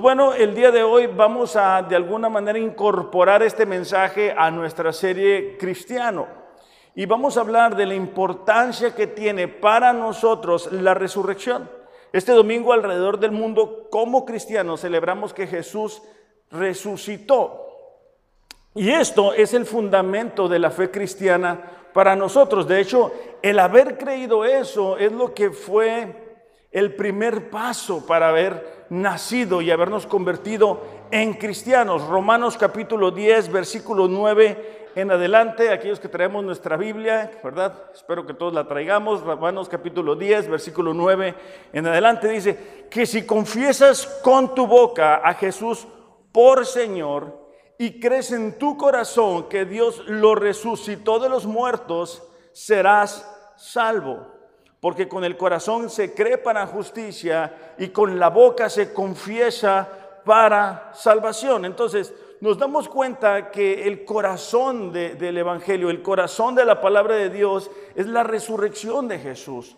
Pues bueno, el día de hoy vamos a de alguna manera incorporar este mensaje a nuestra serie Cristiano. Y vamos a hablar de la importancia que tiene para nosotros la resurrección. Este domingo alrededor del mundo, como cristianos, celebramos que Jesús resucitó. Y esto es el fundamento de la fe cristiana para nosotros. De hecho, el haber creído eso es lo que fue el primer paso para haber nacido y habernos convertido en cristianos. Romanos capítulo 10, versículo 9 en adelante, aquellos que traemos nuestra Biblia, ¿verdad? Espero que todos la traigamos. Romanos capítulo 10, versículo 9 en adelante dice que si confiesas con tu boca a Jesús por Señor y crees en tu corazón que Dios lo resucitó de los muertos, serás salvo porque con el corazón se cree para justicia y con la boca se confiesa para salvación. Entonces, nos damos cuenta que el corazón del Evangelio, el corazón de la palabra de Dios es la resurrección de Jesús.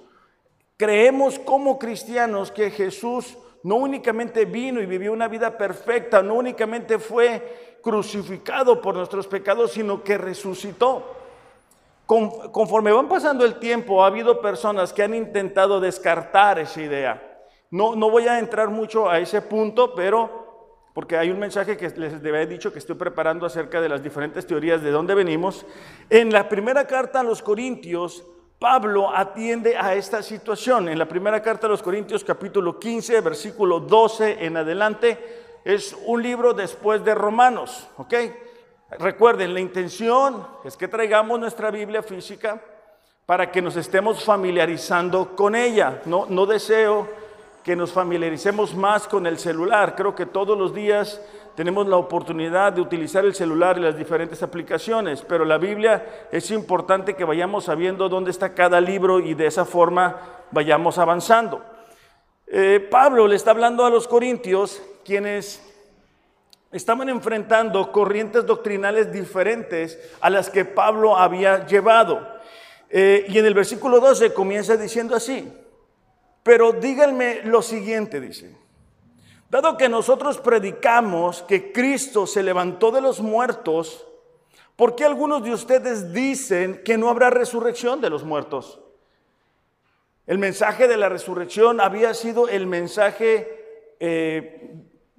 Creemos como cristianos que Jesús no únicamente vino y vivió una vida perfecta, no únicamente fue crucificado por nuestros pecados, sino que resucitó conforme van pasando el tiempo, ha habido personas que han intentado descartar esa idea. No, no voy a entrar mucho a ese punto, pero porque hay un mensaje que les había dicho que estoy preparando acerca de las diferentes teorías de dónde venimos. En la primera carta a los Corintios, Pablo atiende a esta situación. En la primera carta a los Corintios, capítulo 15, versículo 12 en adelante, es un libro después de Romanos, ¿ok? Recuerden, la intención es que traigamos nuestra Biblia física para que nos estemos familiarizando con ella. No, no deseo que nos familiaricemos más con el celular. Creo que todos los días tenemos la oportunidad de utilizar el celular y las diferentes aplicaciones, pero la Biblia es importante que vayamos sabiendo dónde está cada libro y de esa forma vayamos avanzando. Eh, Pablo le está hablando a los corintios, quienes estaban enfrentando corrientes doctrinales diferentes a las que Pablo había llevado. Eh, y en el versículo 12 comienza diciendo así, pero díganme lo siguiente, dice, dado que nosotros predicamos que Cristo se levantó de los muertos, ¿por qué algunos de ustedes dicen que no habrá resurrección de los muertos? El mensaje de la resurrección había sido el mensaje eh,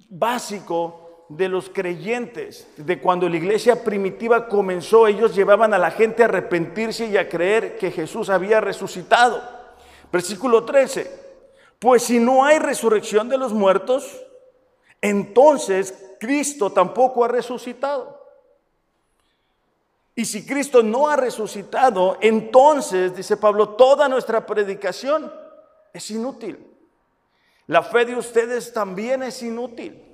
básico de los creyentes, de cuando la iglesia primitiva comenzó, ellos llevaban a la gente a arrepentirse y a creer que Jesús había resucitado. Versículo 13, pues si no hay resurrección de los muertos, entonces Cristo tampoco ha resucitado. Y si Cristo no ha resucitado, entonces, dice Pablo, toda nuestra predicación es inútil. La fe de ustedes también es inútil.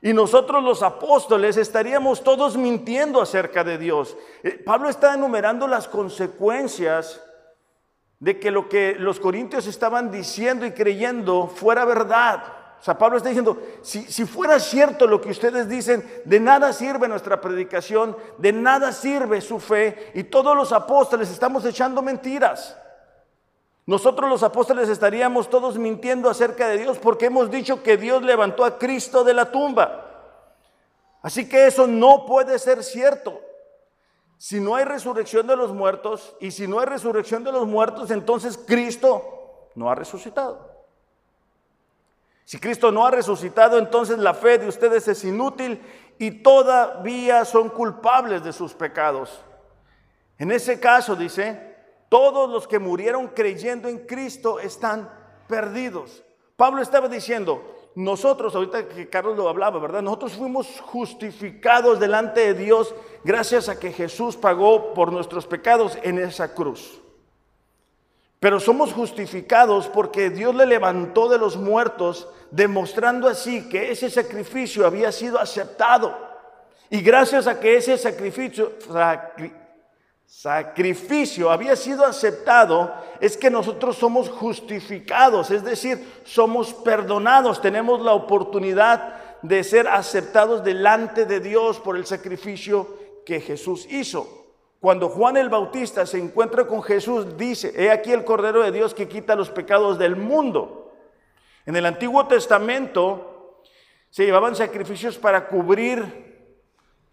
Y nosotros los apóstoles estaríamos todos mintiendo acerca de Dios. Eh, Pablo está enumerando las consecuencias de que lo que los corintios estaban diciendo y creyendo fuera verdad. O sea, Pablo está diciendo, si, si, fuera cierto lo que ustedes dicen, de nada sirve nuestra predicación, de nada sirve su fe, y todos los apóstoles estamos echando mentiras. Nosotros los apóstoles estaríamos todos mintiendo acerca de Dios porque hemos dicho que Dios levantó a Cristo de la tumba. Así que eso no puede ser cierto. Si no hay resurrección de los muertos y si no hay resurrección de los muertos, entonces Cristo no ha resucitado. Si Cristo no ha resucitado, entonces la fe de ustedes es inútil y todavía son culpables de sus pecados. En ese caso, dice, todos los que murieron creyendo en Cristo están perdidos. Pablo estaba diciendo, nosotros, ahorita que Carlos lo hablaba, ¿verdad? Nosotros fuimos justificados delante de Dios gracias a que Jesús pagó por nuestros pecados en esa cruz. Pero somos justificados porque Dios le levantó de los muertos, demostrando así que ese sacrificio había sido aceptado. Y gracias a que ese sacrificio, sacrificio había sido aceptado, es que nosotros somos justificados, es decir, somos perdonados, tenemos la oportunidad de ser aceptados delante de Dios por el sacrificio que Jesús hizo. Cuando Juan el Bautista se encuentra con Jesús, dice, he aquí el Cordero de Dios que quita los pecados del mundo. En el Antiguo Testamento, Se llevaban sacrificios para cubrir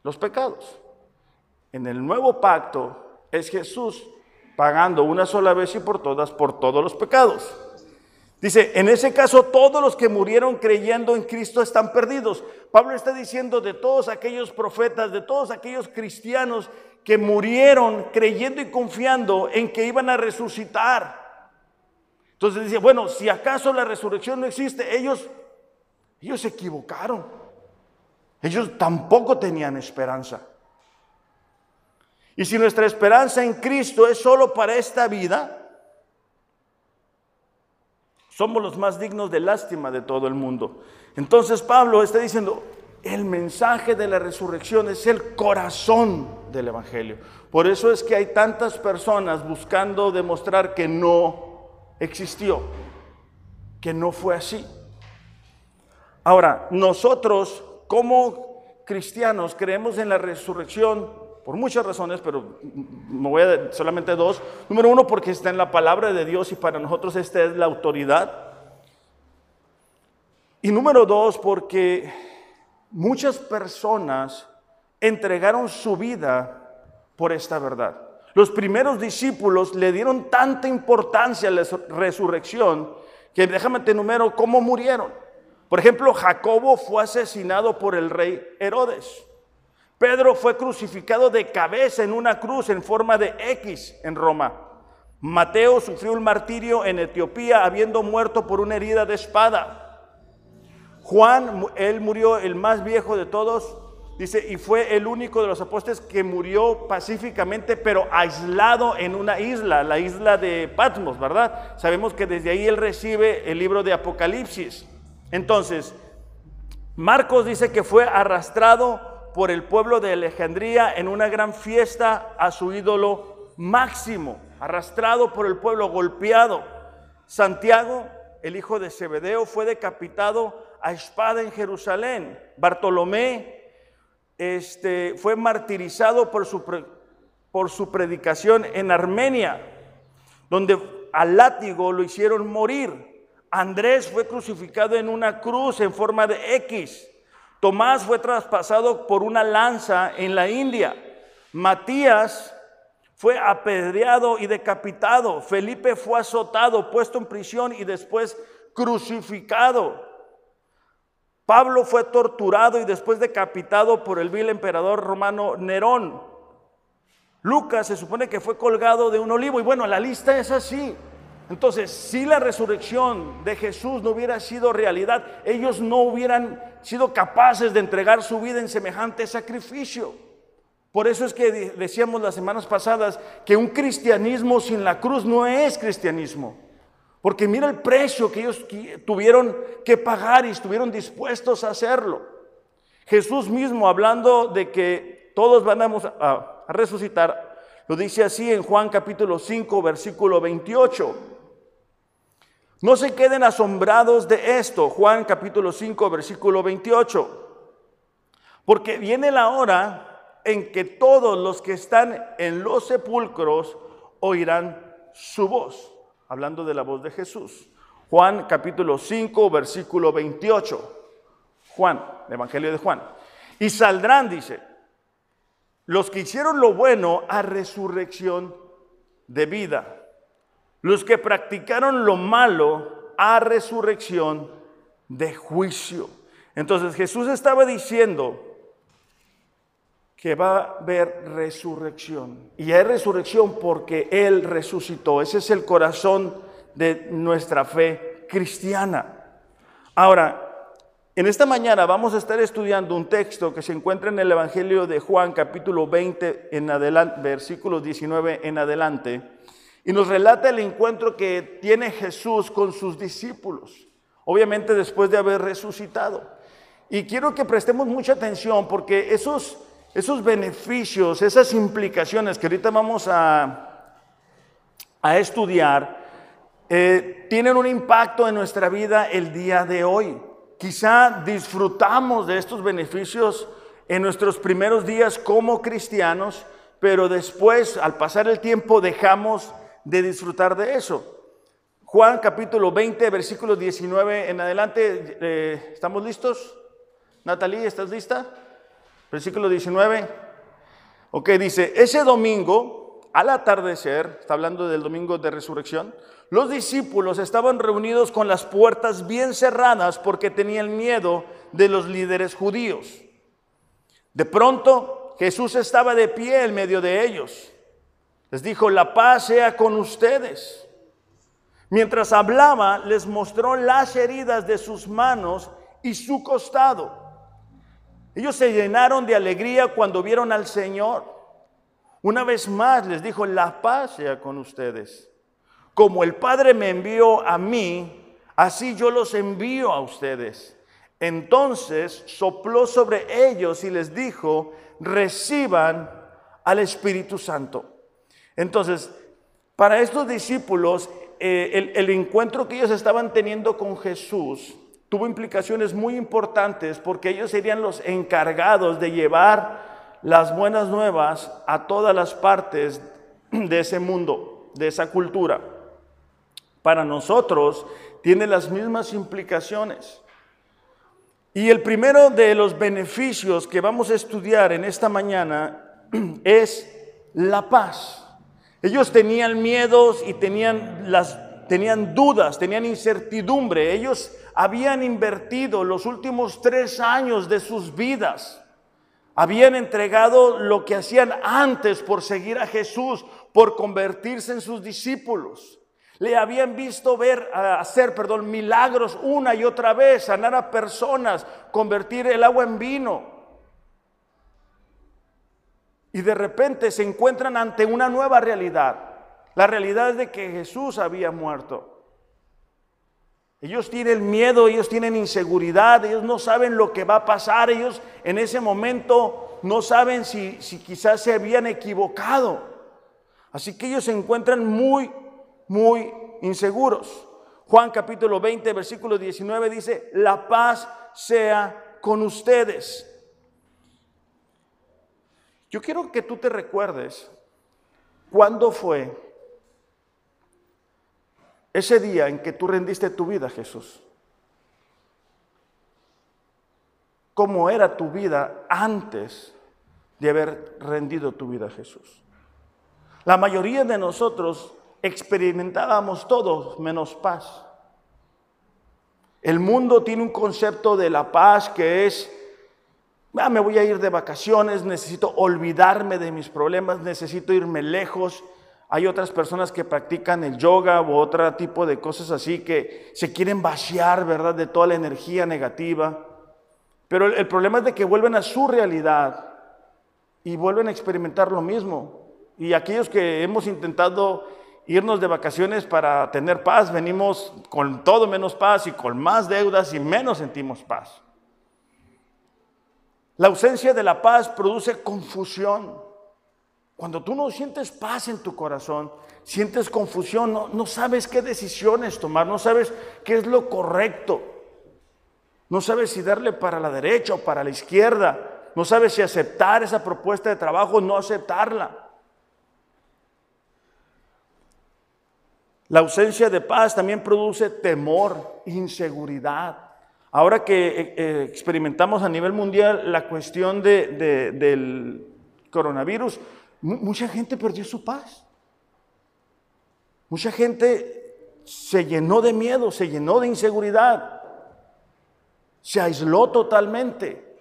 los pecados. En el nuevo pacto es Jesús pagando una sola vez y por todas por todos los pecados. Dice, en ese caso todos los que murieron creyendo en Cristo están perdidos. Pablo está diciendo de todos aquellos profetas, de todos aquellos cristianos que murieron creyendo y confiando en que iban a resucitar. Entonces dice, bueno, si acaso la resurrección no existe, ellos, ellos se equivocaron. Ellos tampoco tenían esperanza. Y si nuestra esperanza en Cristo es solo para esta vida, somos los más dignos de lástima de todo el mundo. Entonces Pablo está diciendo, el mensaje de la resurrección es el corazón del Evangelio. Por eso es que hay tantas personas buscando demostrar que no existió, que no fue así. Ahora, nosotros como cristianos creemos en la resurrección por muchas razones, pero me voy a solamente dos. Número uno, porque está en la palabra de Dios y para nosotros esta es la autoridad. Y número dos, porque muchas personas entregaron su vida por esta verdad. Los primeros discípulos le dieron tanta importancia a la resurrección que déjame te número cómo murieron. Por ejemplo, Jacobo fue asesinado por el rey Herodes. Pedro fue crucificado de cabeza en una cruz en forma de X en Roma. Mateo sufrió un martirio en Etiopía habiendo muerto por una herida de espada. Juan, él murió el más viejo de todos, dice, y fue el único de los apóstoles que murió pacíficamente, pero aislado en una isla, la isla de Patmos, ¿verdad? Sabemos que desde ahí él recibe el libro de Apocalipsis. Entonces, Marcos dice que fue arrastrado por el pueblo de Alejandría en una gran fiesta a su ídolo máximo, arrastrado por el pueblo, golpeado. Santiago, el hijo de Zebedeo, fue decapitado a espada en Jerusalén. Bartolomé este, fue martirizado por su, por su predicación en Armenia, donde al látigo lo hicieron morir. Andrés fue crucificado en una cruz en forma de X. Tomás fue traspasado por una lanza en la India. Matías fue apedreado y decapitado. Felipe fue azotado, puesto en prisión y después crucificado. Pablo fue torturado y después decapitado por el vil emperador romano Nerón. Lucas se supone que fue colgado de un olivo y bueno, la lista es así. Entonces, si la resurrección de Jesús no hubiera sido realidad, ellos no hubieran sido capaces de entregar su vida en semejante sacrificio. Por eso es que decíamos las semanas pasadas que un cristianismo sin la cruz no es cristianismo. Porque mira el precio que ellos tuvieron que pagar y estuvieron dispuestos a hacerlo. Jesús mismo, hablando de que todos van a, resucitar, lo dice así en Juan capítulo 5, versículo 28. No se queden asombrados de esto, Juan capítulo 5, versículo 28, porque viene la hora en que todos los que están en los sepulcros oirán su voz, hablando de la voz de Jesús. Juan capítulo 5, versículo 28. Juan, el Evangelio de Juan. Y saldrán, dice, los que hicieron lo bueno a resurrección de vida los que practicaron lo malo a resurrección de juicio. Entonces Jesús estaba diciendo que va a haber resurrección. Y hay resurrección porque Él resucitó. Ese es el corazón de nuestra fe cristiana. Ahora, en esta mañana vamos a estar estudiando un texto que se encuentra en el Evangelio de Juan, capítulo 20, en adelante, versículos 19 en adelante y nos relata el encuentro que tiene Jesús con sus discípulos, obviamente después de haber resucitado. Y quiero que prestemos mucha atención porque esos, esos beneficios, esas implicaciones que ahorita vamos a, a estudiar, eh, tienen un impacto en nuestra vida el día de hoy. Quizá disfrutamos de estos beneficios en nuestros primeros días como cristianos, pero después, al pasar el tiempo, dejamos de disfrutar de eso. Juan capítulo 20, versículo 19 en adelante, eh, ¿estamos listos? Natalie, ¿estás lista? Versículo 19. Ok, dice, ese domingo, al atardecer, está hablando del domingo de resurrección, los discípulos estaban reunidos con las puertas bien cerradas porque tenían miedo de los líderes judíos. De pronto Jesús estaba de pie en medio de ellos. Les dijo, la paz sea con ustedes. Mientras hablaba, les mostró las heridas de sus manos y su costado. Ellos se llenaron de alegría cuando vieron al Señor. Una vez más les dijo, la paz sea con ustedes. Como el Padre me envió a mí, así yo los envío a ustedes. Entonces sopló sobre ellos y les dijo, reciban al Espíritu Santo. Entonces, para estos discípulos, eh, el, el encuentro que ellos estaban teniendo con Jesús tuvo implicaciones muy importantes porque ellos serían los encargados de llevar las buenas nuevas a todas las partes de ese mundo, de esa cultura. Para nosotros tiene las mismas implicaciones. Y el primero de los beneficios que vamos a estudiar en esta mañana es la paz. Ellos tenían miedos y tenían, las, tenían dudas, tenían incertidumbre. Ellos habían invertido los últimos tres años de sus vidas. Habían entregado lo que hacían antes por seguir a Jesús, por convertirse en sus discípulos. Le habían visto ver, hacer, perdón, milagros una y otra vez, sanar a personas, convertir el agua en vino. Y de repente se encuentran ante una nueva realidad. La realidad es de que Jesús había muerto. Ellos tienen miedo, ellos tienen inseguridad, ellos no saben lo que va a pasar, ellos en ese momento no saben si, si quizás se habían equivocado. Así que ellos se encuentran muy, muy inseguros. Juan capítulo 20, versículo 19 dice, la paz sea con ustedes. Yo quiero que tú te recuerdes cuándo fue ese día en que tú rendiste tu vida a Jesús. ¿Cómo era tu vida antes de haber rendido tu vida a Jesús? La mayoría de nosotros experimentábamos todos menos paz. El mundo tiene un concepto de la paz que es Ah, me voy a ir de vacaciones, necesito olvidarme de mis problemas, necesito irme lejos. Hay otras personas que practican el yoga u otro tipo de cosas así que se quieren vaciar, ¿verdad?, de toda la energía negativa. Pero el, problema es de que vuelven a su realidad y vuelven a experimentar lo mismo. Y aquellos que hemos intentado irnos de vacaciones para tener paz, venimos con todo menos paz y con más deudas y menos sentimos paz. La ausencia de la paz produce confusión. Cuando tú no sientes paz en tu corazón, sientes confusión, no, sabes qué decisiones tomar, no sabes qué es lo correcto. No sabes si darle para la derecha o para la izquierda. No sabes si aceptar esa propuesta de trabajo o no aceptarla. La ausencia de paz también produce temor, inseguridad. Ahora que eh, eh, experimentamos a nivel mundial la cuestión del coronavirus, mucha gente perdió su paz. Mucha gente se llenó de miedo, se llenó de inseguridad, se aisló totalmente.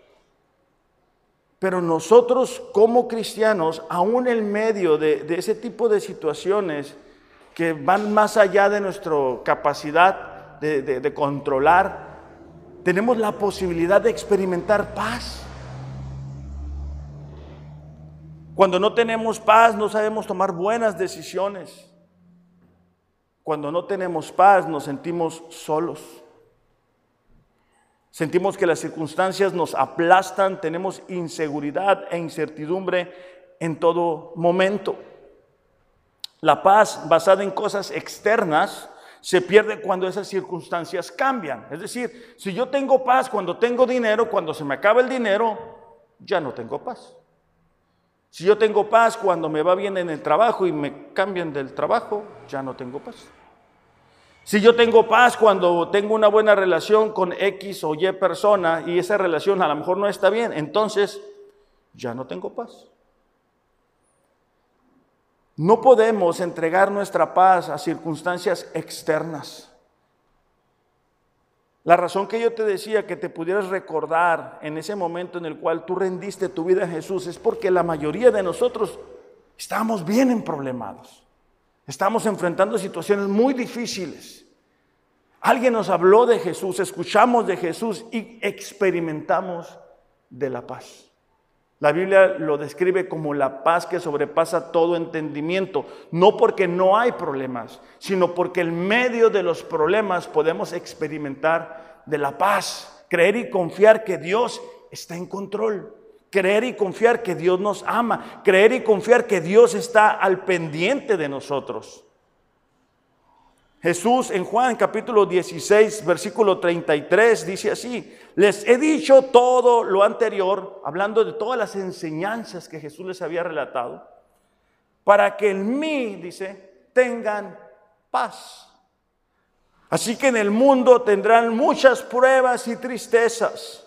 Pero nosotros como cristianos, aún en medio de, ese tipo de situaciones que van más allá de nuestra capacidad de controlar, tenemos la posibilidad de experimentar paz. Cuando no tenemos paz no sabemos tomar buenas decisiones. Cuando no tenemos paz nos sentimos solos. Sentimos que las circunstancias nos aplastan, tenemos inseguridad e incertidumbre en todo momento. La paz basada en cosas externas se pierde cuando esas circunstancias cambian. Es decir, si yo tengo paz cuando tengo dinero, cuando se me acaba el dinero, ya no tengo paz. Si yo tengo paz cuando me va bien en el trabajo y me cambian del trabajo, ya no tengo paz. Si yo tengo paz cuando tengo una buena relación con X o Y persona y esa relación a lo mejor no está bien, entonces ya no tengo paz. No podemos entregar nuestra paz a circunstancias externas. La razón que yo te decía que te pudieras recordar en ese momento en el cual tú rendiste tu vida a Jesús es porque la mayoría de nosotros estamos bien en problemados. Estamos enfrentando situaciones muy difíciles. Alguien nos habló de Jesús, escuchamos de Jesús y experimentamos de la paz. La Biblia lo describe como la paz que sobrepasa todo entendimiento, no porque no hay problemas, sino porque en medio de los problemas podemos experimentar de la paz, creer y confiar que Dios está en control, creer y confiar que Dios nos ama, creer y confiar que Dios está al pendiente de nosotros. Jesús en Juan capítulo 16, versículo 33 dice así, les he dicho todo lo anterior, hablando de todas las enseñanzas que Jesús les había relatado, para que en mí, dice, tengan paz. Así que en el mundo tendrán muchas pruebas y tristezas.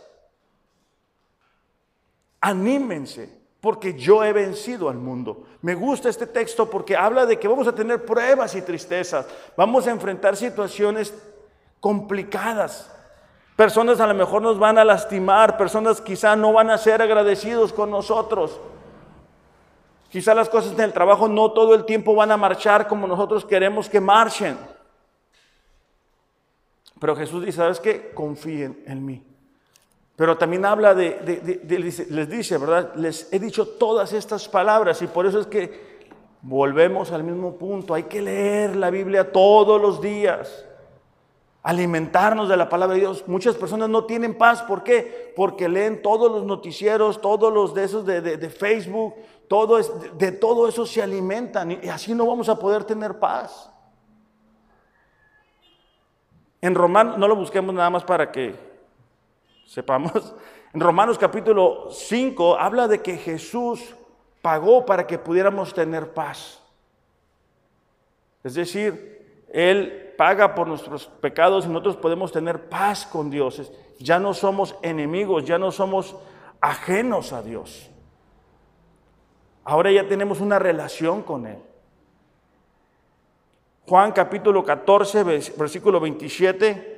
Anímense, porque yo he vencido al mundo. Me gusta este texto porque habla de que vamos a tener pruebas y tristezas, vamos a enfrentar situaciones complicadas. Personas a lo mejor nos van a lastimar, personas quizá no van a ser agradecidos con nosotros. Quizá las cosas en el trabajo no todo el tiempo van a marchar como nosotros queremos que marchen. Pero Jesús dice, ¿sabes qué? Confíen en mí. Pero también habla de, les dice, ¿verdad? Les he dicho todas estas palabras y por eso es que volvemos al mismo punto. Hay que leer la Biblia todos los días, alimentarnos de la palabra de Dios. Muchas personas no tienen paz, ¿por qué? Porque leen todos los noticieros, todos los de esos de, Facebook, todo es, de todo eso se alimentan y así no vamos a poder tener paz. En Romano, no lo busquemos nada más para que sepamos, en Romanos capítulo 5 habla de que Jesús pagó para que pudiéramos tener paz. Es decir, Él paga por nuestros pecados y nosotros podemos tener paz con Dios. Ya no somos enemigos, ya no somos ajenos a Dios. Ahora ya tenemos una relación con Él. Juan capítulo 14, versículo 27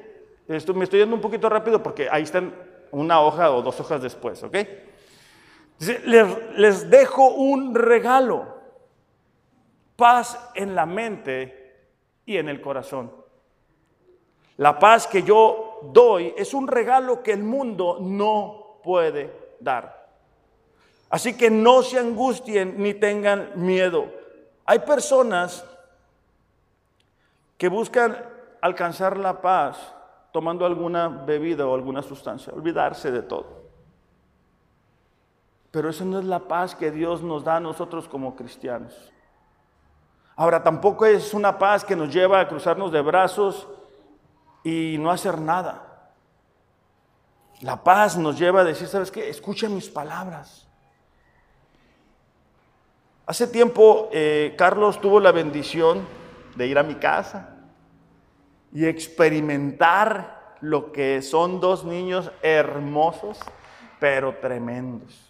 me estoy yendo un poquito rápido porque ahí están una hoja o dos hojas después, ¿ok? Les, les dejo un regalo, paz en la mente y en el corazón. La paz que yo doy es un regalo que el mundo no puede dar. Así que no se angustien ni tengan miedo. Hay personas que buscan alcanzar la paz tomando alguna bebida o alguna sustancia, olvidarse de todo. Pero eso no es la paz que Dios nos da a nosotros como cristianos. Ahora, tampoco es una paz que nos lleva a cruzarnos de brazos y no hacer nada. La paz nos lleva a decir, ¿sabes qué? Escucha mis palabras. Hace tiempo eh, Carlos tuvo la bendición de ir a mi casa y experimentar lo que son dos niños hermosos, pero tremendos.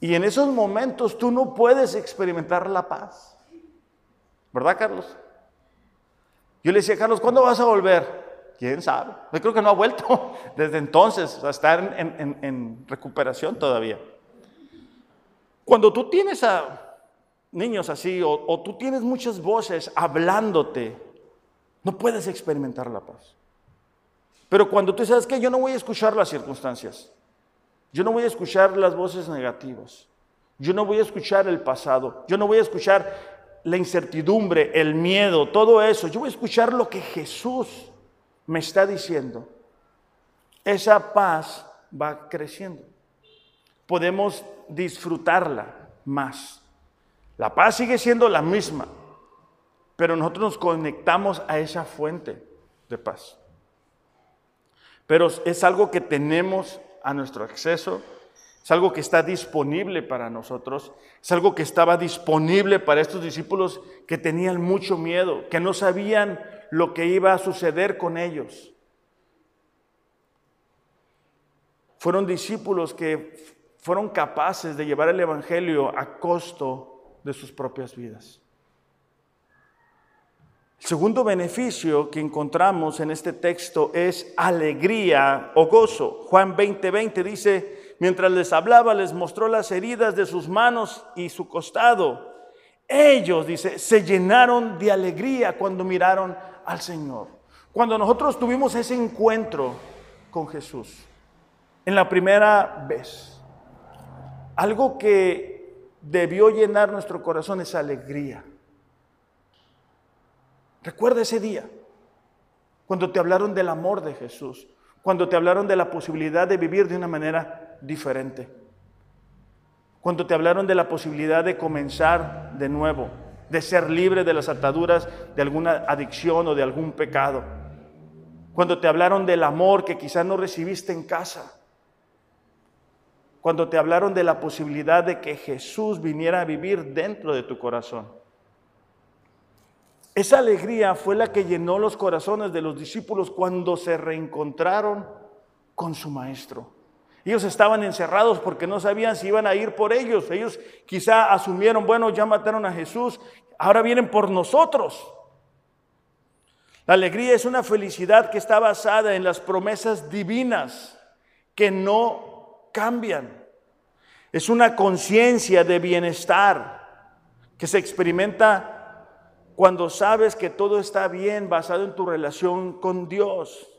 Y en esos momentos tú no puedes experimentar la paz. ¿Verdad, Carlos? Yo le decía, Carlos, ¿cuándo vas a volver? ¿Quién sabe? Yo creo que no ha vuelto desde entonces, a estar en, recuperación todavía. Cuando tú tienes a niños así, o tú tienes muchas voces hablándote, no puedes experimentar la paz. Pero cuando tú sabes que yo no voy a escuchar las circunstancias, yo no voy a escuchar las voces negativas, yo no voy a escuchar el pasado, yo no voy a escuchar la incertidumbre, el miedo, todo eso, yo voy a escuchar lo que Jesús me está diciendo. Esa paz va creciendo. Podemos disfrutarla más. La paz sigue siendo la misma, pero nosotros nos conectamos a esa fuente de paz. Pero es algo que tenemos a nuestro acceso, es algo que está disponible para nosotros, es algo que estaba disponible para estos discípulos que tenían mucho miedo, que no sabían lo que iba a suceder con ellos. Fueron discípulos que fueron capaces de llevar el Evangelio a costo de sus propias vidas. El segundo beneficio que encontramos en este texto es alegría o gozo. Juan 20:20 20 dice, mientras les hablaba, les mostró las heridas de sus manos y su costado. Ellos, dice, se llenaron de alegría cuando miraron al Señor. Cuando nosotros tuvimos ese encuentro con Jesús, en la primera vez, algo que debió llenar nuestro corazón es alegría. Recuerda ese día, cuando te hablaron del amor de Jesús, cuando te hablaron de la posibilidad de vivir de una manera diferente, cuando te hablaron de la posibilidad de comenzar de nuevo, de ser libre de las ataduras de alguna adicción o de algún pecado, cuando te hablaron del amor que quizás no recibiste en casa, cuando te hablaron de la posibilidad de que Jesús viniera a vivir dentro de tu corazón. Esa alegría fue la que llenó los corazones de los discípulos cuando se reencontraron con su maestro. Ellos estaban encerrados porque no sabían si iban a ir por ellos. Ellos quizá asumieron, bueno, ya mataron a Jesús, ahora vienen por nosotros. La alegría es una felicidad que está basada en las promesas divinas que no cambian. Es una conciencia de bienestar que se experimenta cuando sabes que todo está bien basado en tu relación con Dios.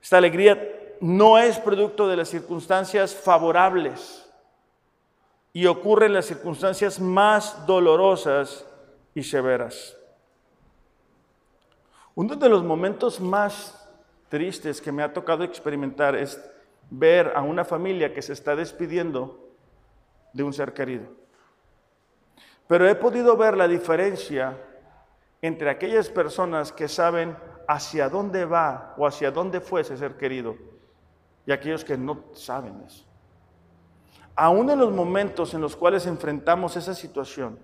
Esta alegría no es producto de las circunstancias favorables y ocurre en las circunstancias más dolorosas y severas. Uno de los momentos más tristes que me ha tocado experimentar es ver a una familia que se está despidiendo de un ser querido. Pero he podido ver la diferencia entre aquellas personas que saben hacia dónde va o hacia dónde fue ese ser querido y aquellos que no saben eso. Aún en los momentos en los cuales enfrentamos esa situación,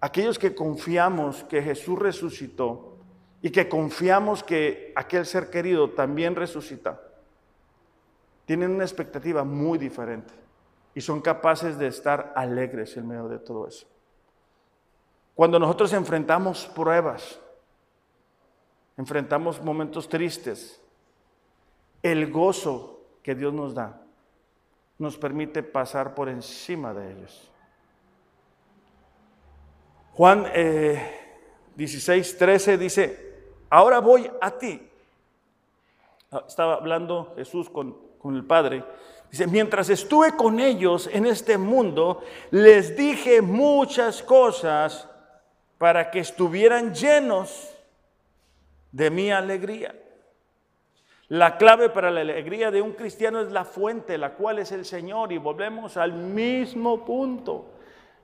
aquellos que confiamos que Jesús resucitó y que confiamos que aquel ser querido también resucita, tienen una expectativa muy diferente y son capaces de estar alegres en medio de todo eso. Cuando nosotros enfrentamos pruebas, enfrentamos momentos tristes, el gozo que Dios nos da nos permite pasar por encima de ellos. Juan 16, eh, 13 dice, ahora voy a ti. Ah, estaba hablando Jesús con, con el Padre. Dice, mientras estuve con ellos en este mundo, les dije muchas cosas para que estuvieran llenos de mi alegría. La clave para la alegría de un cristiano es la fuente, la cual es el Señor. Y volvemos al mismo punto.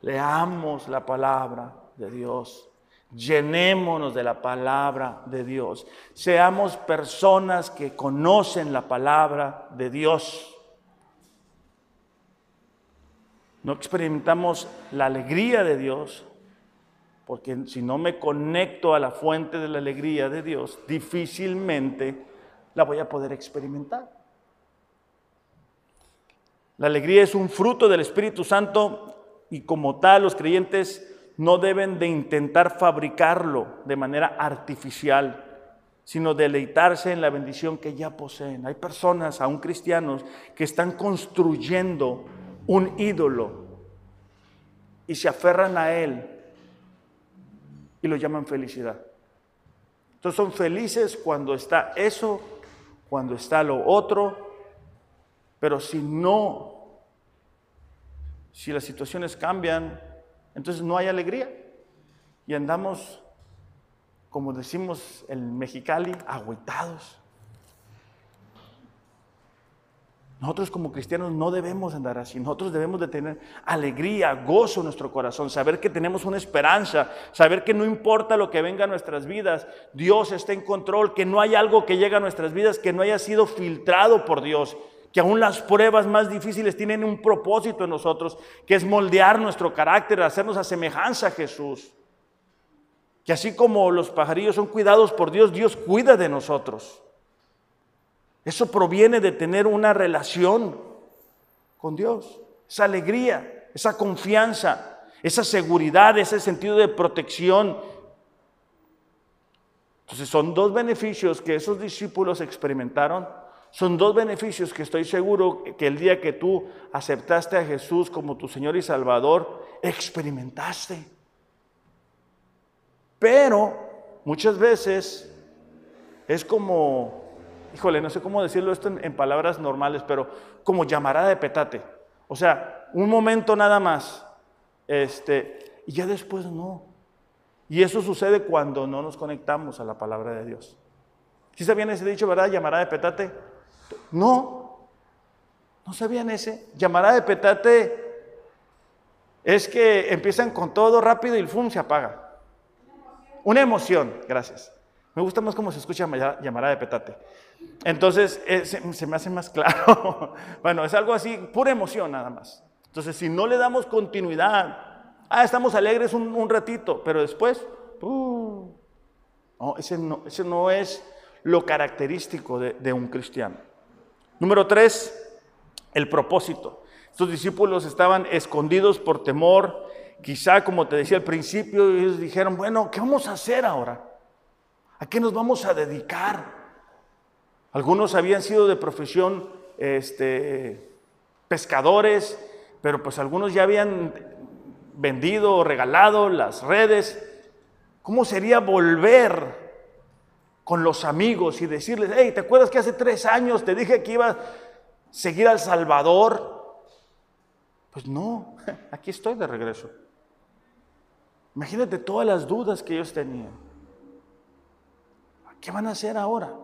Leamos la palabra de Dios. Llenémonos de la palabra de Dios. Seamos personas que conocen la palabra de Dios. No experimentamos la alegría de Dios porque si no me conecto a la fuente de la alegría de Dios, difícilmente la voy a poder experimentar. La alegría es un fruto del Espíritu Santo y como tal los creyentes no deben de intentar fabricarlo de manera artificial, sino deleitarse en la bendición que ya poseen. Hay personas, aún cristianos, que están construyendo un ídolo y se aferran a él y lo llaman felicidad. Entonces son felices cuando está eso, cuando está lo otro, pero si no, si las situaciones cambian, entonces no hay alegría y andamos, como decimos en Mexicali, agüitados. Nosotros como cristianos no debemos andar así. Nosotros debemos de tener alegría, gozo en nuestro corazón, saber que tenemos una esperanza, saber que no importa lo que venga a nuestras vidas, Dios está en control, que no hay algo que llegue a nuestras vidas que no haya sido filtrado por Dios, que aún las pruebas más difíciles tienen un propósito en nosotros, que es moldear nuestro carácter, hacernos a semejanza a Jesús. Que así como los pajarillos son cuidados por Dios, Dios cuida de nosotros. Eso proviene de tener una relación con Dios, esa alegría, esa confianza, esa seguridad, ese sentido de protección. Entonces son dos beneficios que esos discípulos experimentaron. Son dos beneficios que estoy seguro que el día que tú aceptaste a Jesús como tu Señor y Salvador, experimentaste. Pero muchas veces es como, híjole, no sé cómo decirlo esto en, palabras normales, pero como llamarada de petate. O sea, un momento nada más. Este, y ya después no. Y eso sucede cuando no nos conectamos a la palabra de Dios. ¿Sí sabían ese dicho, verdad? Llamarada de petate. No, no sabían ese. Llamarada de petate es que empiezan con todo rápido y el fum se apaga. Una emoción, gracias. Me gusta más cómo se escucha llamarada de petate. Entonces, eh, se, me hace más claro. bueno, es algo así, pura emoción nada más. Entonces, si no le damos continuidad, ah, estamos alegres un, ratito, pero después, uh, no, ese no, es lo característico de, de un cristiano. Número tres, el propósito. Estos discípulos estaban escondidos por temor Quizá, como te decía al principio, ellos dijeron, bueno, ¿qué vamos a hacer ahora? ¿A qué nos vamos a dedicar? Algunos habían sido de profesión este, pescadores, pero pues algunos ya habían vendido o regalado las redes. ¿Cómo sería volver con los amigos y decirles, hey, ¿te acuerdas que hace tres años te dije que iba a seguir al Salvador? Pues no, aquí estoy de regreso. Imagínate todas las dudas que ellos tenían. ¿Qué van a hacer ahora?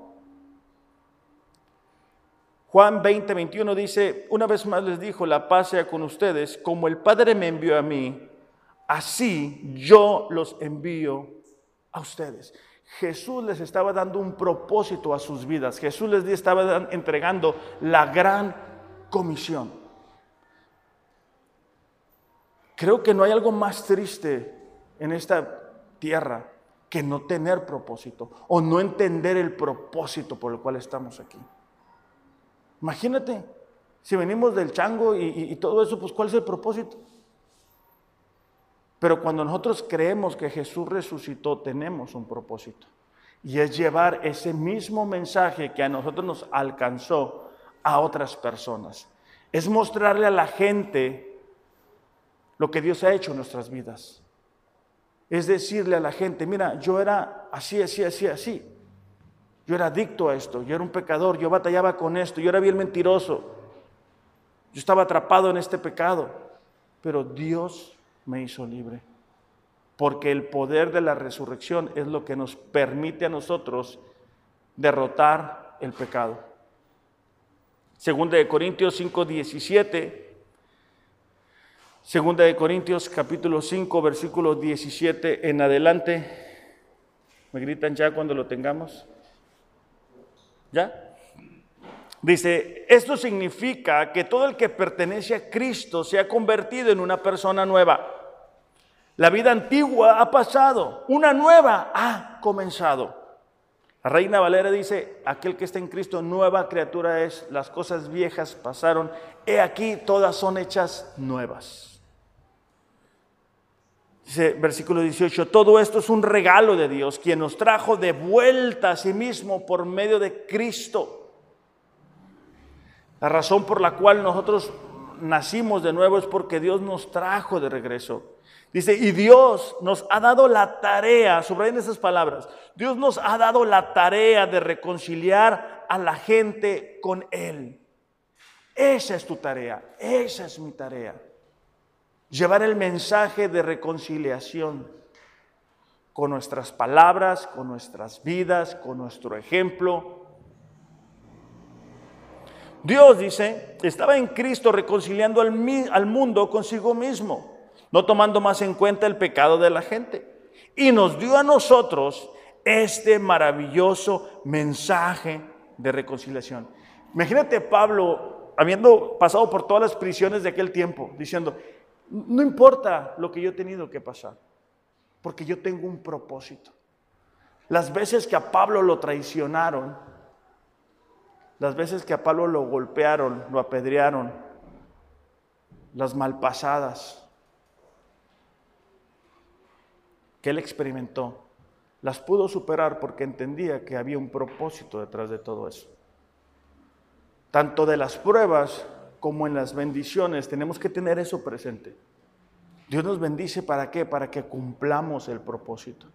Juan 20, 21 dice, una vez más les dijo, la paz sea con ustedes, como el Padre me envió a mí, así yo los envío a ustedes. Jesús les estaba dando un propósito a sus vidas. Jesús les estaba entregando la gran comisión. Creo que no hay algo más triste en esta tierra que no tener propósito o no entender el propósito por el cual estamos aquí. Imagínate, si venimos del chango y, todo eso, pues ¿cuál es el propósito? Pero cuando nosotros creemos que Jesús resucitó, tenemos un propósito. Y es llevar ese mismo mensaje que a nosotros nos alcanzó a otras personas. Es mostrarle a la gente lo que Dios ha hecho en nuestras vidas es decirle a la gente, mira, yo era así, así, así, así. Yo era adicto a esto, yo era un pecador, yo batallaba con esto, yo era bien mentiroso. Yo estaba atrapado en este pecado, pero Dios me hizo libre. Porque el poder de la resurrección es lo que nos permite a nosotros derrotar el pecado. Segunda de Corintios 5, 17 Segunda de Corintios capítulo 5 versículo 17 en adelante. ¿Me gritan ya cuando lo tengamos? ¿Ya? Dice, esto significa que todo el que pertenece a Cristo se ha convertido en una persona nueva. La vida antigua ha pasado, una nueva ha comenzado. La reina Valera dice, aquel que está en Cristo, nueva criatura es, las cosas viejas pasaron, he aquí, todas son hechas nuevas. Dice versículo 18, todo esto es un regalo de Dios, quien nos trajo de vuelta a sí mismo por medio de Cristo. La razón por la cual nosotros nacimos de nuevo es porque Dios nos trajo de regreso. Dice, y Dios nos ha dado la tarea, subrayen esas palabras, Dios nos ha dado la tarea de reconciliar a la gente con Él. Esa es tu tarea, esa es mi tarea llevar el mensaje de reconciliación con nuestras palabras, con nuestras vidas, con nuestro ejemplo. Dios dice, estaba en Cristo reconciliando al, al, mundo consigo mismo, no tomando más en cuenta el pecado de la gente. Y nos dio a nosotros este maravilloso mensaje de reconciliación. Imagínate Pablo, habiendo pasado por todas las prisiones de aquel tiempo, diciendo, no importa lo que yo he tenido que pasar. porque yo tengo un propósito. Las veces que a Pablo lo traicionaron, las veces que a Pablo lo golpearon, lo apedrearon, las malpasadas que él experimentó, las pudo superar porque entendía que había un propósito detrás de todo eso. Tanto de las pruebas como en las bendiciones tenemos que tener eso presente. Dios nos bendice para qué? Para que cumplamos el propósito.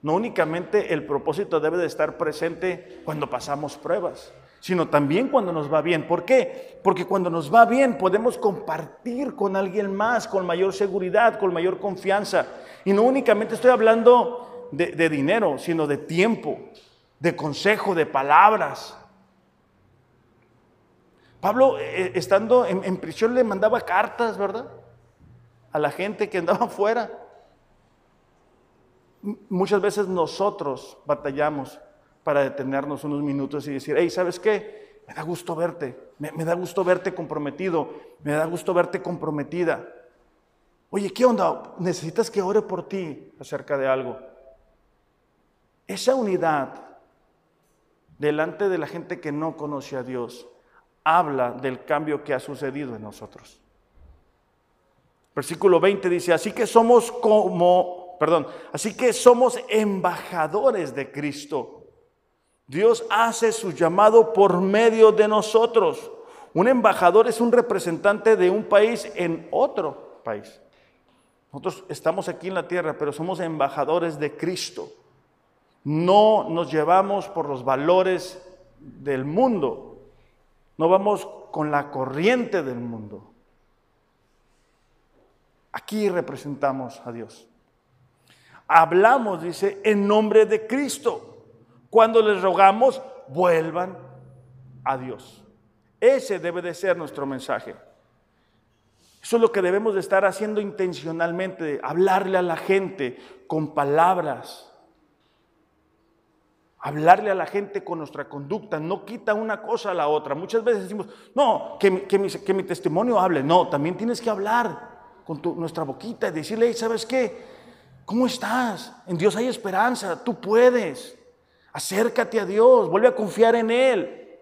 No únicamente el propósito debe de estar presente cuando pasamos pruebas, sino también cuando nos va bien. ¿Por qué? Porque cuando nos va bien podemos compartir con alguien más, con mayor seguridad, con mayor confianza. Y no únicamente estoy hablando de, dinero, sino de tiempo, de consejo, de palabras. Pablo, eh, estando en, en prisión, le mandaba cartas, ¿verdad? A la gente que andaba afuera. Muchas veces nosotros batallamos para detenernos unos minutos y decir, hey, ¿sabes qué? Me da gusto verte, me, me, da gusto verte comprometido, me da gusto verte comprometida. Oye, ¿qué onda? ¿Necesitas que ore por ti acerca de algo? Esa unidad delante de la gente que no conoce a Dios habla del cambio que ha sucedido en nosotros. Versículo 20 dice, así que somos como, perdón, así que somos embajadores de Cristo. Dios hace su llamado por medio de nosotros. Un embajador es un representante de un país en otro país. Nosotros estamos aquí en la tierra, pero somos embajadores de Cristo. No nos llevamos por los valores del mundo. No vamos con la corriente del mundo. Aquí representamos a Dios. Hablamos, dice, en nombre de Cristo cuando les rogamos, vuelvan a Dios. Ese debe de ser nuestro mensaje. Eso es lo que debemos de estar haciendo intencionalmente, hablarle a la gente con palabras, hablarle a la gente con nuestra conducta, no quita una cosa a la otra. Muchas veces decimos, no, que, mi, testimonio hable, no, también tienes que hablar con nuestra boquita y decirle, ¿sabes qué? ¿Cómo estás? En Dios hay esperanza, tú puedes. Acércate a Dios, vuelve a confiar en Él.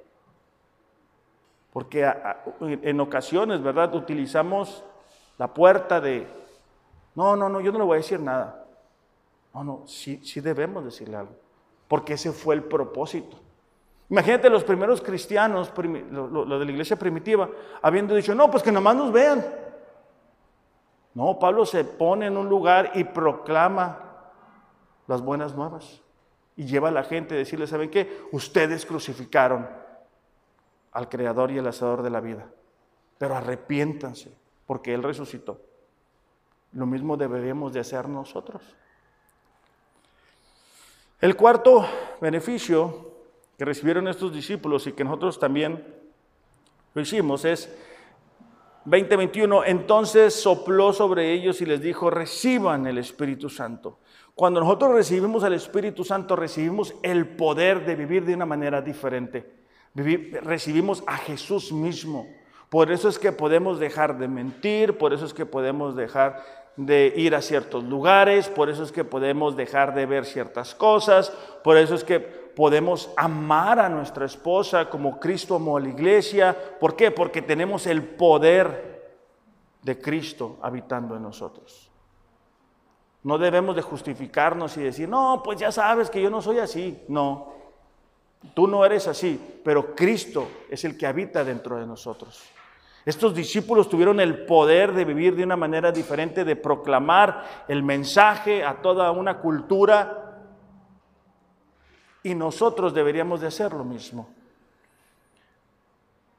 Porque en ocasiones, ¿verdad? Utilizamos la puerta de, no, no, no, yo no le voy a decir nada. No, no, sí, sí debemos decirle algo. Porque ese fue el propósito. Imagínate los primeros cristianos, lo, de la iglesia primitiva, habiendo dicho, no, pues que nada más nos vean. No, Pablo se pone en un lugar y proclama las buenas nuevas y lleva a la gente a decirle, ¿saben qué? Ustedes crucificaron al Creador y el Hacedor de la vida, pero arrepiéntanse porque Él resucitó. Lo mismo deberíamos de hacer nosotros. El cuarto beneficio que recibieron estos discípulos y que nosotros también lo hicimos es 2021, entonces sopló sobre ellos y les dijo, reciban el Espíritu Santo. Cuando nosotros recibimos el Espíritu Santo, recibimos el poder de vivir de una manera diferente. recibimos a Jesús mismo. Por eso es que podemos dejar de mentir, por eso es que podemos dejar de ir a ciertos lugares, por eso es que podemos dejar de ver ciertas cosas, por eso es que podemos amar a nuestra esposa como Cristo amó a la iglesia. ¿Por qué? Porque tenemos el poder de Cristo habitando en nosotros. No debemos de justificarnos y decir, no, pues ya sabes que yo no soy así. No, tú no eres así, pero Cristo es el que habita dentro de nosotros. Estos discípulos tuvieron el poder de vivir de una manera diferente, de proclamar el mensaje a toda una cultura y nosotros deberíamos de hacer lo mismo.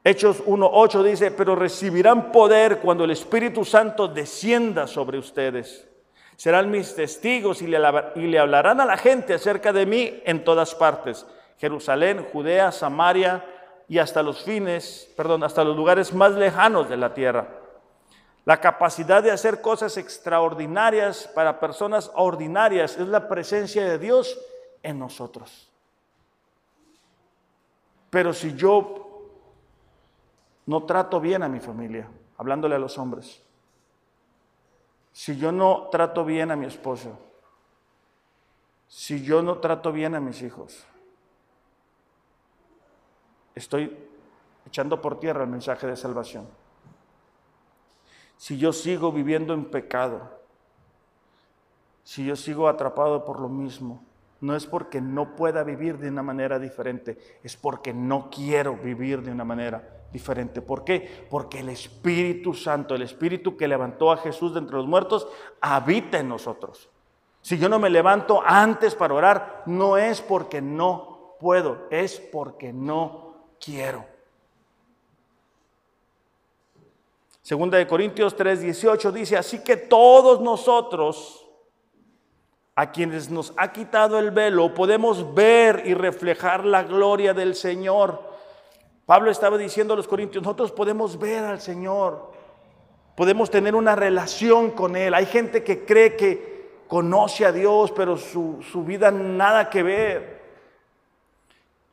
Hechos 1.8 dice, pero recibirán poder cuando el Espíritu Santo descienda sobre ustedes serán mis testigos y le, hablarán a la gente acerca de mí en todas partes. Jerusalén, Judea, Samaria y hasta los fines, perdón, hasta los lugares más lejanos de la tierra. La capacidad de hacer cosas extraordinarias para personas ordinarias es la presencia de Dios en nosotros. Pero si yo no trato bien a mi familia, hablándole a los hombres, si yo no trato bien a mi esposo, si yo no trato bien a mis hijos, estoy echando por tierra el mensaje de salvación. Si yo sigo viviendo en pecado, si yo sigo atrapado por lo mismo, no es porque no pueda vivir de una manera diferente, es porque no quiero vivir de una manera diferente. ¿Por qué? Porque el Espíritu Santo, el Espíritu que levantó a Jesús de entre los muertos, habita en nosotros. Si yo no me levanto antes para orar, no es porque no puedo, es porque no quiero. Segunda de Corintios 3:18 dice, así que todos nosotros, a quienes nos ha quitado el velo, podemos ver y reflejar la gloria del Señor. Pablo estaba diciendo a los corintios, nosotros podemos ver al Señor, podemos tener una relación con Él. Hay gente que cree que conoce a Dios, pero su, su vida nada que ver.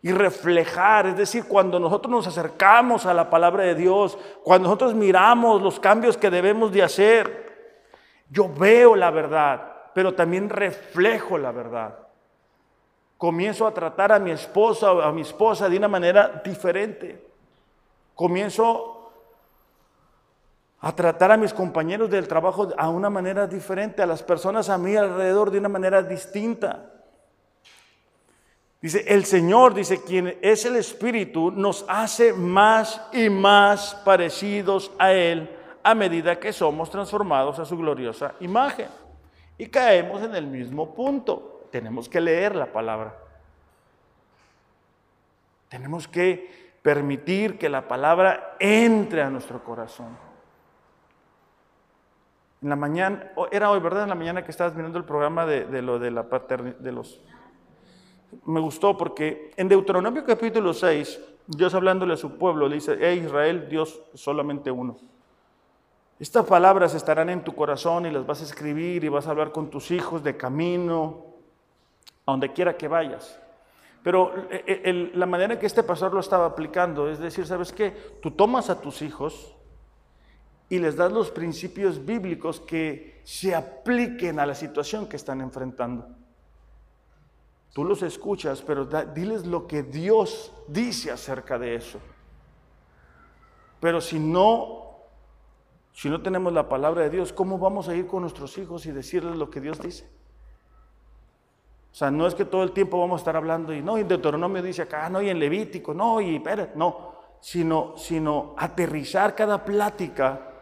Y reflejar, es decir, cuando nosotros nos acercamos a la palabra de Dios, cuando nosotros miramos los cambios que debemos de hacer, yo veo la verdad pero también reflejo la verdad. Comienzo a tratar a mi esposa o a mi esposa de una manera diferente. Comienzo a tratar a mis compañeros del trabajo a una manera diferente, a las personas a mi alrededor de una manera distinta. Dice, el Señor, dice, quien es el Espíritu, nos hace más y más parecidos a Él a medida que somos transformados a su gloriosa imagen y caemos en el mismo punto. Tenemos que leer la palabra. Tenemos que permitir que la palabra entre a nuestro corazón. En la mañana, era hoy, ¿verdad? En la mañana que estabas mirando el programa de, lo de la paternidad, de los... Me gustó porque en Deuteronomio capítulo 6, Dios hablándole a su pueblo, le dice, hey Israel, Dios solamente uno. Estas palabras estarán en tu corazón y las vas a escribir y vas a hablar con tus hijos de camino, a donde quiera que vayas. Pero eh, eh, la manera en que este pastor lo estaba aplicando es decir, ¿sabes qué? Tú tomas a tus hijos y les das los principios bíblicos que se apliquen a la situación que están enfrentando. Tú los escuchas, pero diles lo que Dios dice acerca de eso. Pero si no si no tenemos la palabra de Dios, ¿cómo vamos a ir con nuestros hijos y decirles lo que Dios dice? O sea, no es que todo el tiempo vamos a estar hablando y no, y en Deuteronomio dice acá, no, y en Levítico, no, y espera, no, sino, sino aterrizar cada plática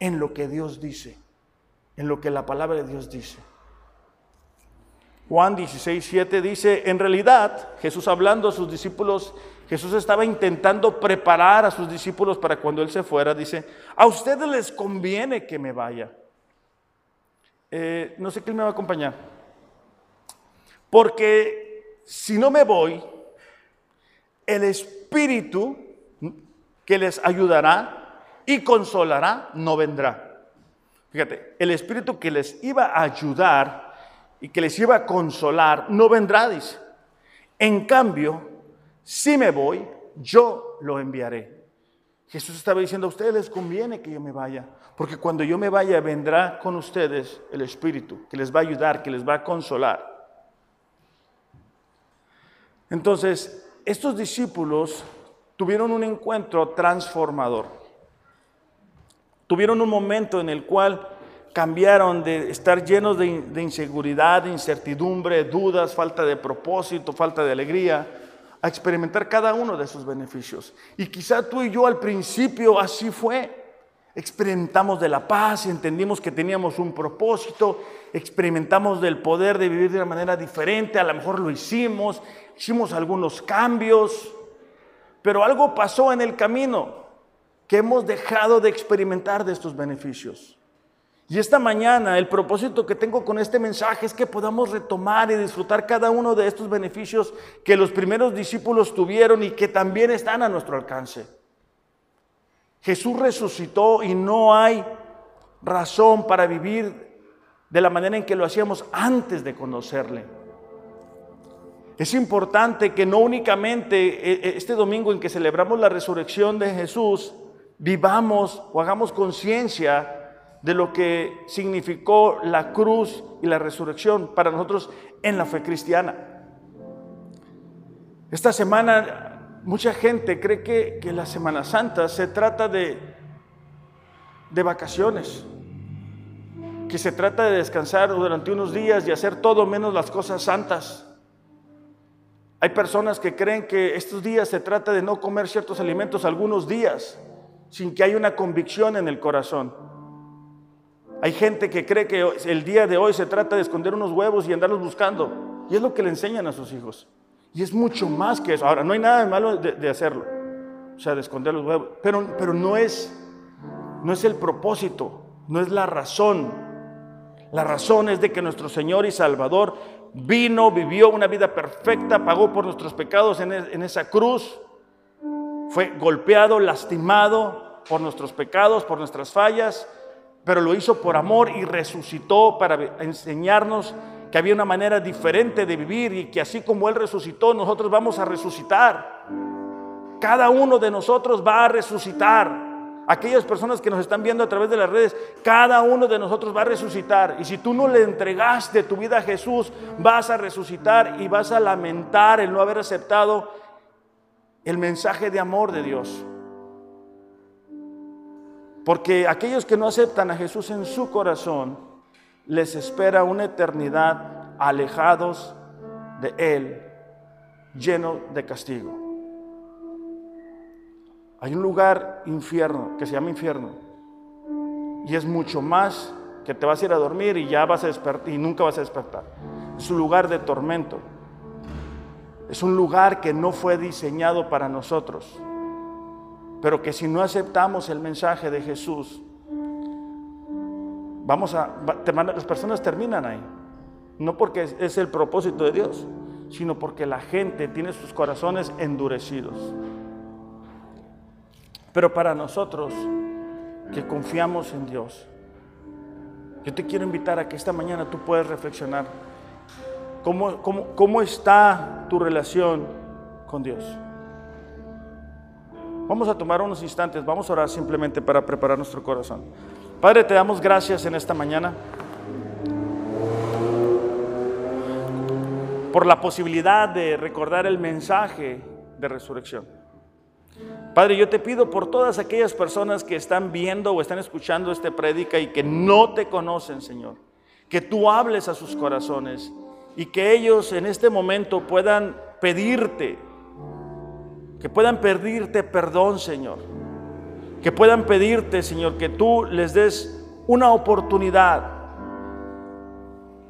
en lo que Dios dice, en lo que la palabra de Dios dice. Juan 16, 7 dice, en realidad, Jesús hablando a sus discípulos, Jesús estaba intentando preparar a sus discípulos para cuando Él se fuera, dice, a ustedes les conviene que me vaya. Eh, no sé quién me va a acompañar. Porque si no me voy, el Espíritu que les ayudará y consolará no vendrá. Fíjate, el Espíritu que les iba a ayudar y que les iba a consolar, no vendrá, dice. En cambio, si me voy, yo lo enviaré. Jesús estaba diciendo, a ustedes les conviene que yo me vaya, porque cuando yo me vaya vendrá con ustedes el Espíritu, que les va a ayudar, que les va a consolar. Entonces, estos discípulos tuvieron un encuentro transformador. Tuvieron un momento en el cual cambiaron de estar llenos de, inseguridad, incertidumbre, dudas, falta de propósito, falta de alegría, a experimentar cada uno de esos beneficios. Y quizá tú y yo al principio así fue. Experimentamos de la paz, entendimos que teníamos un propósito, experimentamos del poder de vivir de una manera diferente, a lo mejor lo hicimos, hicimos algunos cambios, pero algo pasó en el camino que hemos dejado de experimentar de estos beneficios. Y esta mañana el propósito que tengo con este mensaje es que podamos retomar y disfrutar cada uno de estos beneficios que los primeros discípulos tuvieron y que también están a nuestro alcance. Jesús resucitó y no hay razón para vivir de la manera en que lo hacíamos antes de conocerle. Es importante que no únicamente eh, eh, este domingo en que celebramos la resurrección de Jesús, vivamos o hagamos conciencia de lo que significó la cruz y la resurrección para nosotros en la fe cristiana. Esta semana mucha gente cree que, que la Semana Santa se trata de, de vacaciones, que se trata de descansar durante unos días y hacer todo menos las cosas santas. Hay personas que creen que estos días se trata de no comer ciertos alimentos algunos días sin que haya una convicción en el corazón. Hay gente que cree que el día de hoy se trata de esconder unos huevos y andarlos buscando. Y es lo que le enseñan a sus hijos. Y es mucho más que eso. Ahora, no hay nada de malo de, hacerlo. O sea, de esconder los huevos. Pero, pero no, es, no es el propósito, no es la razón. La razón es de que nuestro Señor y Salvador vino, vivió una vida perfecta, pagó por nuestros pecados en, en esa cruz. Fue golpeado, lastimado por nuestros pecados, por nuestras fallas pero lo hizo por amor y resucitó para enseñarnos que había una manera diferente de vivir y que así como Él resucitó, nosotros vamos a resucitar. Cada uno de nosotros va a resucitar. Aquellas personas que nos están viendo a través de las redes, cada uno de nosotros va a resucitar. Y si tú no le entregaste tu vida a Jesús, vas a resucitar y vas a lamentar el no haber aceptado el mensaje de amor de Dios. Porque aquellos que no aceptan a Jesús en su corazón, les espera una eternidad alejados de Él, lleno de castigo. Hay un lugar infierno que se llama infierno y es mucho más que te vas a ir a dormir y ya vas a despertar y nunca vas a despertar. Es un lugar de tormento. Es un lugar que no fue diseñado para nosotros pero que si no aceptamos el mensaje de Jesús, vamos a, las personas terminan ahí. No porque es el propósito de Dios, sino porque la gente tiene sus corazones endurecidos. Pero para nosotros que confiamos en Dios, yo te quiero invitar a que esta mañana tú puedas reflexionar cómo, cómo, cómo está tu relación con Dios. Vamos a tomar unos instantes, vamos a orar simplemente para preparar nuestro corazón. Padre, te damos gracias en esta mañana por la posibilidad de recordar el mensaje de resurrección. Padre, yo te pido por todas aquellas personas que están viendo o están escuchando este prédica y que no te conocen, Señor, que tú hables a sus corazones y que ellos en este momento puedan pedirte que puedan pedirte perdón, Señor. Que puedan pedirte, Señor, que tú les des una oportunidad.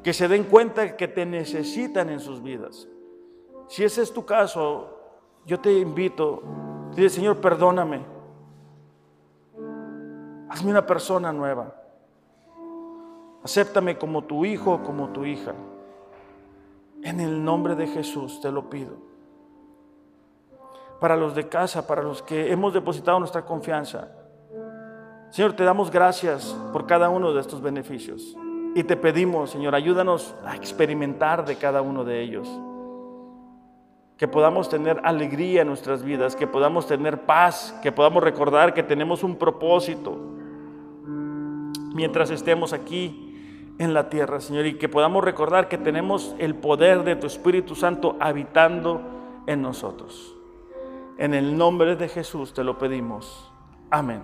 Que se den cuenta que te necesitan en sus vidas. Si ese es tu caso, yo te invito, dile, Señor, perdóname. Hazme una persona nueva. Acéptame como tu hijo, como tu hija. En el nombre de Jesús te lo pido para los de casa, para los que hemos depositado nuestra confianza. Señor, te damos gracias por cada uno de estos beneficios. Y te pedimos, Señor, ayúdanos a experimentar de cada uno de ellos. Que podamos tener alegría en nuestras vidas, que podamos tener paz, que podamos recordar que tenemos un propósito mientras estemos aquí en la tierra, Señor, y que podamos recordar que tenemos el poder de tu Espíritu Santo habitando en nosotros. En el nombre de Jesús te lo pedimos. Amén.